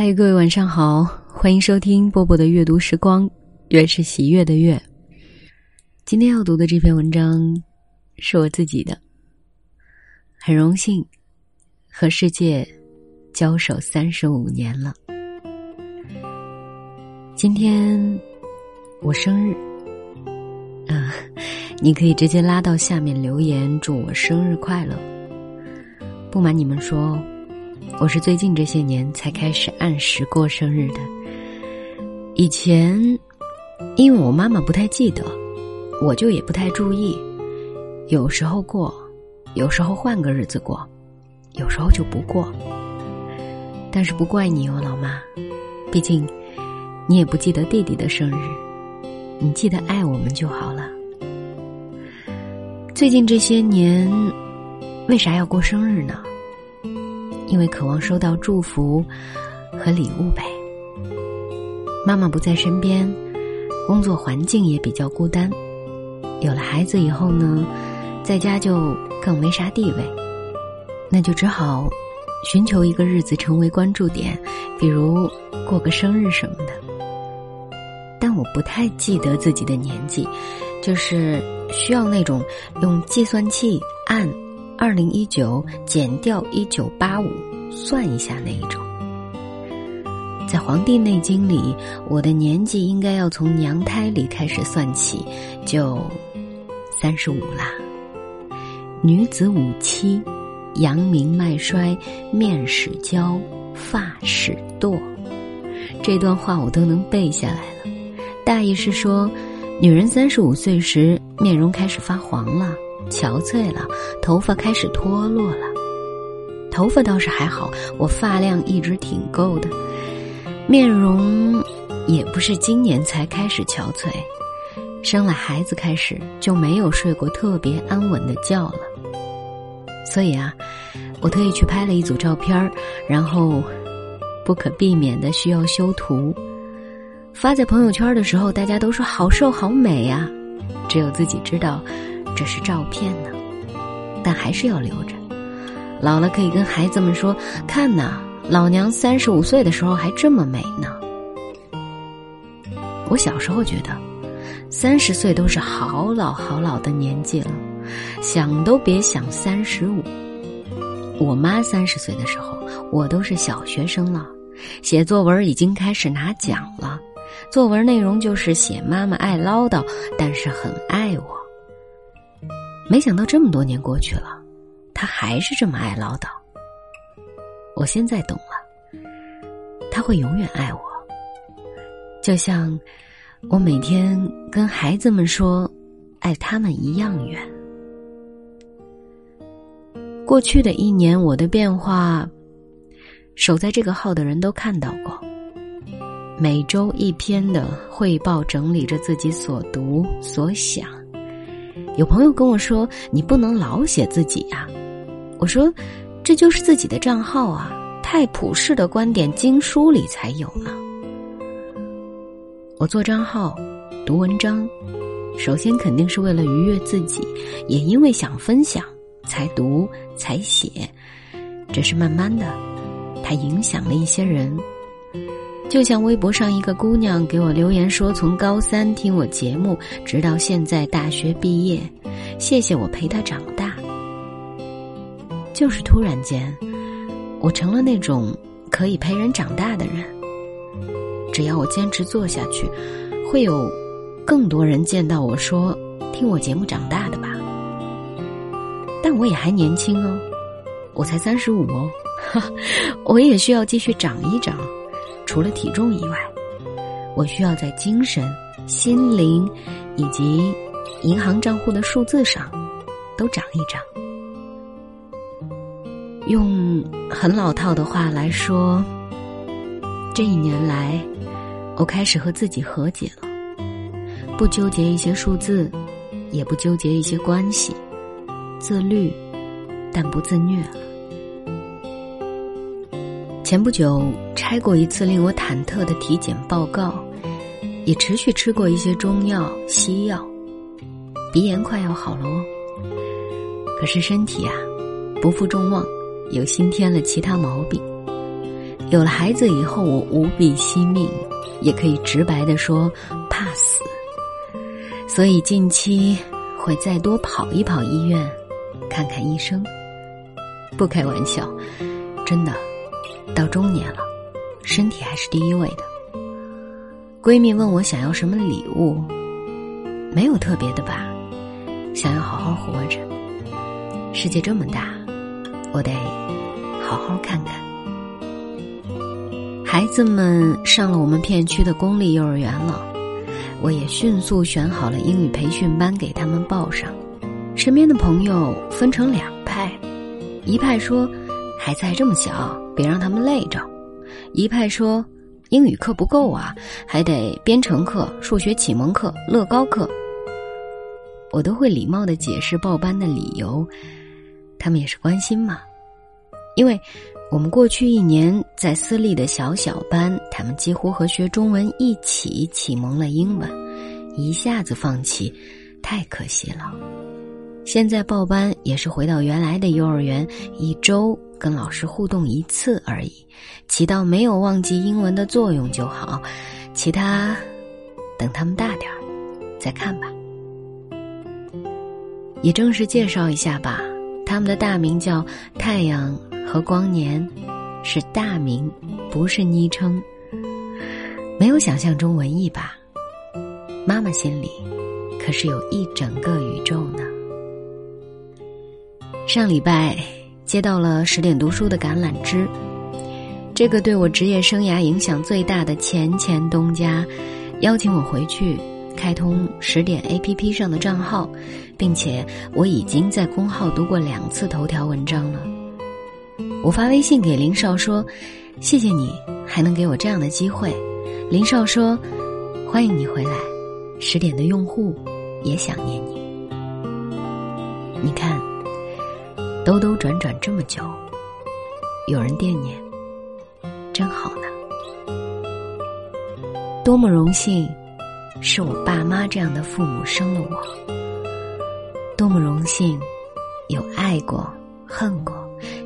嗨，各位晚上好，欢迎收听波波的阅读时光，月是喜悦的月。今天要读的这篇文章是我自己的，很荣幸和世界交手三十五年了。今天我生日，啊，你可以直接拉到下面留言祝我生日快乐。不瞒你们说。我是最近这些年才开始按时过生日的。以前，因为我妈妈不太记得，我就也不太注意。有时候过，有时候换个日子过，有时候就不过。但是不怪你哦，老妈，毕竟你也不记得弟弟的生日，你记得爱我们就好了。最近这些年，为啥要过生日呢？因为渴望收到祝福和礼物呗。妈妈不在身边，工作环境也比较孤单。有了孩子以后呢，在家就更没啥地位，那就只好寻求一个日子成为关注点，比如过个生日什么的。但我不太记得自己的年纪，就是需要那种用计算器按。二零一九减掉一九八五，算一下那一种。在《黄帝内经》里，我的年纪应该要从娘胎里开始算起，就三十五啦。女子五七，阳明脉衰，面始焦，发始堕。这段话我都能背下来了。大意是说，女人三十五岁时，面容开始发黄了。憔悴了，头发开始脱落了。头发倒是还好，我发量一直挺够的。面容也不是今年才开始憔悴，生了孩子开始就没有睡过特别安稳的觉了。所以啊，我特意去拍了一组照片然后不可避免的需要修图，发在朋友圈的时候，大家都说好瘦好美呀，只有自己知道。这是照片呢，但还是要留着。老了可以跟孩子们说：“看呐，老娘三十五岁的时候还这么美呢。”我小时候觉得，三十岁都是好老好老的年纪了，想都别想三十五。我妈三十岁的时候，我都是小学生了，写作文已经开始拿奖了。作文内容就是写妈妈爱唠叨，但是很爱我。没想到这么多年过去了，他还是这么爱唠叨。我现在懂了，他会永远爱我，就像我每天跟孩子们说爱他们一样远。过去的一年，我的变化，守在这个号的人都看到过。每周一篇的汇报，整理着自己所读所想。有朋友跟我说：“你不能老写自己呀。”我说：“这就是自己的账号啊，太普世的观点，经书里才有呢。”我做账号、读文章，首先肯定是为了愉悦自己，也因为想分享才读才写。只是慢慢的，它影响了一些人。就像微博上一个姑娘给我留言说，从高三听我节目，直到现在大学毕业，谢谢我陪她长大。就是突然间，我成了那种可以陪人长大的人。只要我坚持做下去，会有更多人见到我说听我节目长大的吧。但我也还年轻哦，我才三十五哦，我也需要继续长一长。除了体重以外，我需要在精神、心灵以及银行账户的数字上都长一长。用很老套的话来说，这一年来，我开始和自己和解了，不纠结一些数字，也不纠结一些关系，自律，但不自虐了。前不久拆过一次令我忐忑的体检报告，也持续吃过一些中药西药，鼻炎快要好了哦。可是身体啊，不负众望，又新添了其他毛病。有了孩子以后，我无比惜命，也可以直白的说怕死，所以近期会再多跑一跑医院，看看医生。不开玩笑，真的，到中年了，身体还是第一位的。闺蜜问我想要什么礼物，没有特别的吧，想要好好活着。世界这么大，我得好好看看。孩子们上了我们片区的公立幼儿园了，我也迅速选好了英语培训班给他们报上。身边的朋友分成两派，一派说孩子还这么小，别让他们累着；一派说英语课不够啊，还得编程课、数学启蒙课、乐高课。我都会礼貌的解释报班的理由，他们也是关心嘛，因为。我们过去一年在私立的小小班，他们几乎和学中文一起启蒙了英文，一下子放弃，太可惜了。现在报班也是回到原来的幼儿园，一周跟老师互动一次而已，起到没有忘记英文的作用就好，其他等他们大点儿再看吧。也正式介绍一下吧，他们的大名叫太阳。和光年是大名，不是昵称。没有想象中文艺吧？妈妈心里可是有一整个宇宙呢。上礼拜接到了十点读书的橄榄枝，这个对我职业生涯影响最大的前前东家，邀请我回去开通十点 APP 上的账号，并且我已经在公号读过两次头条文章了。我发微信给林少说：“谢谢你还能给我这样的机会。”林少说：“欢迎你回来，十点的用户也想念你。”你看，兜兜转转这么久，有人惦念，真好呢。多么荣幸，是我爸妈这样的父母生了我。多么荣幸，有爱过，恨过。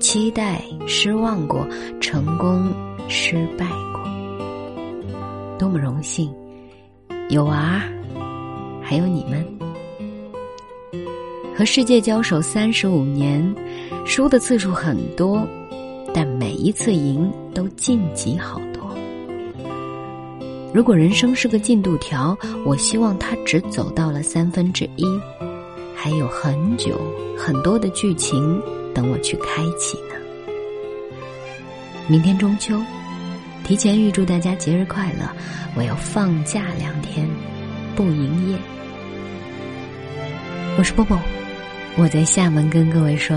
期待、失望过，成功、失败过，多么荣幸！有娃，还有你们。和世界交手三十五年，输的次数很多，但每一次赢都晋级好多。如果人生是个进度条，我希望它只走到了三分之一，还有很久很多的剧情。等我去开启呢。明天中秋，提前预祝大家节日快乐！我要放假两天，不营业。我是波波，我在厦门跟各位说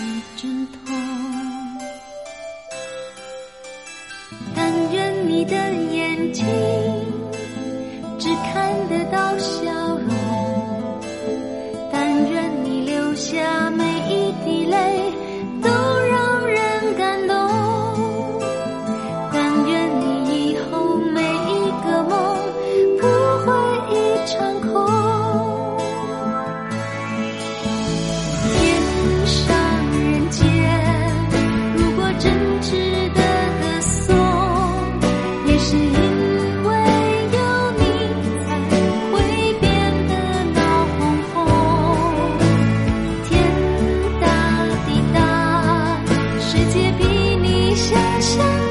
情。想。